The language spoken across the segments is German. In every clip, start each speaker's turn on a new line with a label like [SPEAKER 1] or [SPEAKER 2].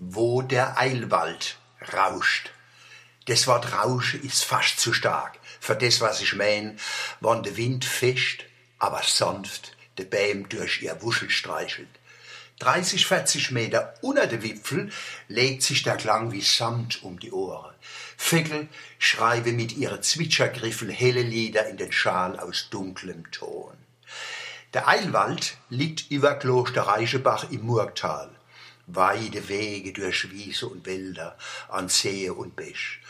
[SPEAKER 1] wo der Eilwald rauscht. Das Wort Rauschen ist fast zu stark für das, was ich mein, wann der Wind fischt, aber sanft de Bäm durch ihr Wuschel streichelt. 30, 40 Meter unter der Wipfel legt sich der Klang wie Samt um die Ohren. Vögel schreiben mit ihren Zwitschergriffen helle Lieder in den Schal aus dunklem Ton. Der Eilwald liegt über Kloster Reichebach im Murgtal. Weide Wege durch Wiese und Wälder, an See und Bäch.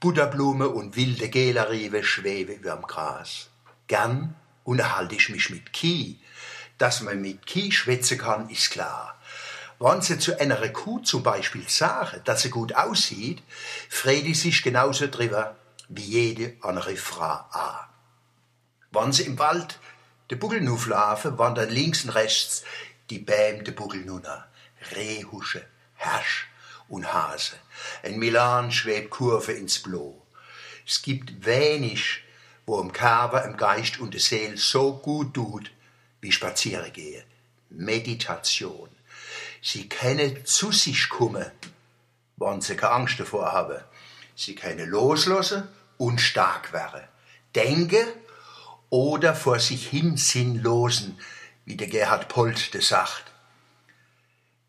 [SPEAKER 1] Butterblume und wilde Gelarive schwebe überm Gras. Gern unterhalte ich mich mit Ki. Dass man mit Ki schwätzen kann, ist klar. Wenn sie zu einer Kuh zum Beispiel sagen, dass sie gut aussieht, freut sie sich genauso drüber wie jede andere Frau auch. Wenn sie im Wald de Buckel laufen, wandern links und rechts die Bäm de Rehhusche, Hersch und Hase. In Milan schwebt Kurve ins Blau. Es gibt wenig, wo im Körper, im Geist und der Seele so gut tut, wie spazieren gehen. Meditation. Sie können zu sich kommen, wenn sie keine Angst davor haben. Sie können loslassen und stark werden. Denken oder vor sich hin sinnlosen, wie der Gerhard Polt das sagt.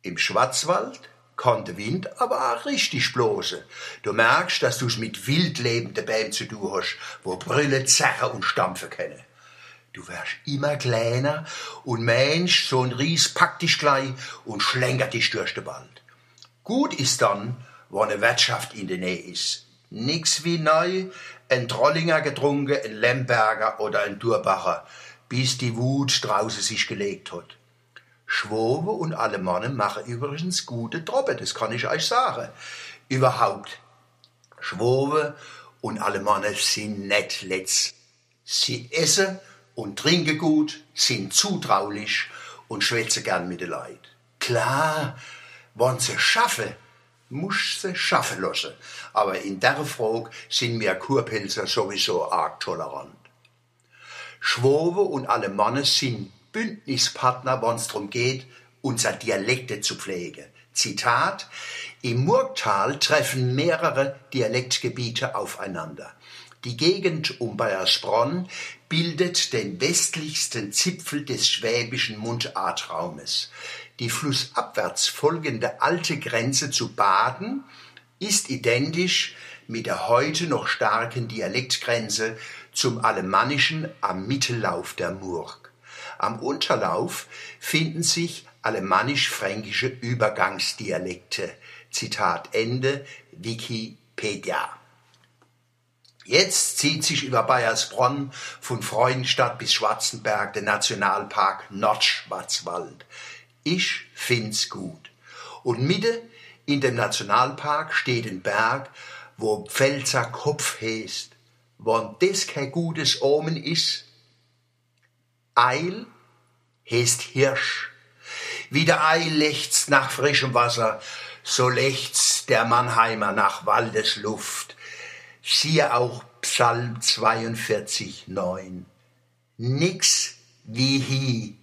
[SPEAKER 1] Im Schwarzwald kann der Wind aber auch richtig bloße. Du merkst, dass du's mit wildlebenden Bäumen zu tun hast, wo Brille, zerren und stampfen können. Du wärst immer kleiner und Mensch, so ein Ries packt dich gleich und schlängert dich durch den Wald. Gut ist dann, wo eine Wirtschaft in der Nähe ist. Nix wie neu, ein Trollinger getrunken, ein Lemberger oder ein Durbacher, bis die Wut draußen sich gelegt hat. Schwobe und Alemannen machen übrigens gute Troppe, das kann ich euch sagen. Überhaupt. Schwobe und Alemannen sind nett letzt. Sie essen und trinken gut, sind zutraulich und schwätzen gern mit den Leid. Klar, wenn sie schaffen, muss sie schaffen lassen. Aber in der Frage sind wir Kurpilzer sowieso arg tolerant. Schwobe und Alemannen sind Bündnispartner, wenn es darum geht, unser Dialekte zu pflegen. Zitat, im Murgtal treffen mehrere Dialektgebiete aufeinander. Die Gegend um Bayersbronn bildet den westlichsten Zipfel des schwäbischen Mundartraumes. Die flussabwärts folgende alte Grenze zu Baden ist identisch mit der heute noch starken Dialektgrenze zum Alemannischen am Mittellauf der Murg. Am Unterlauf finden sich alemannisch-fränkische Übergangsdialekte. Zitat Ende Wikipedia. Jetzt zieht sich über Bayersbronn von Freudenstadt bis Schwarzenberg der Nationalpark Nordschwarzwald. Ich find's gut. Und Mitte in dem Nationalpark steht ein Berg, wo Pfälzer Kopf heißt. Wenn das kein gutes Omen ist, Eil heißt Hirsch. Wie der Eil lechzt nach frischem Wasser, so lechzt der Mannheimer nach Waldesluft. Siehe auch Psalm 42, 9. Nix wie hi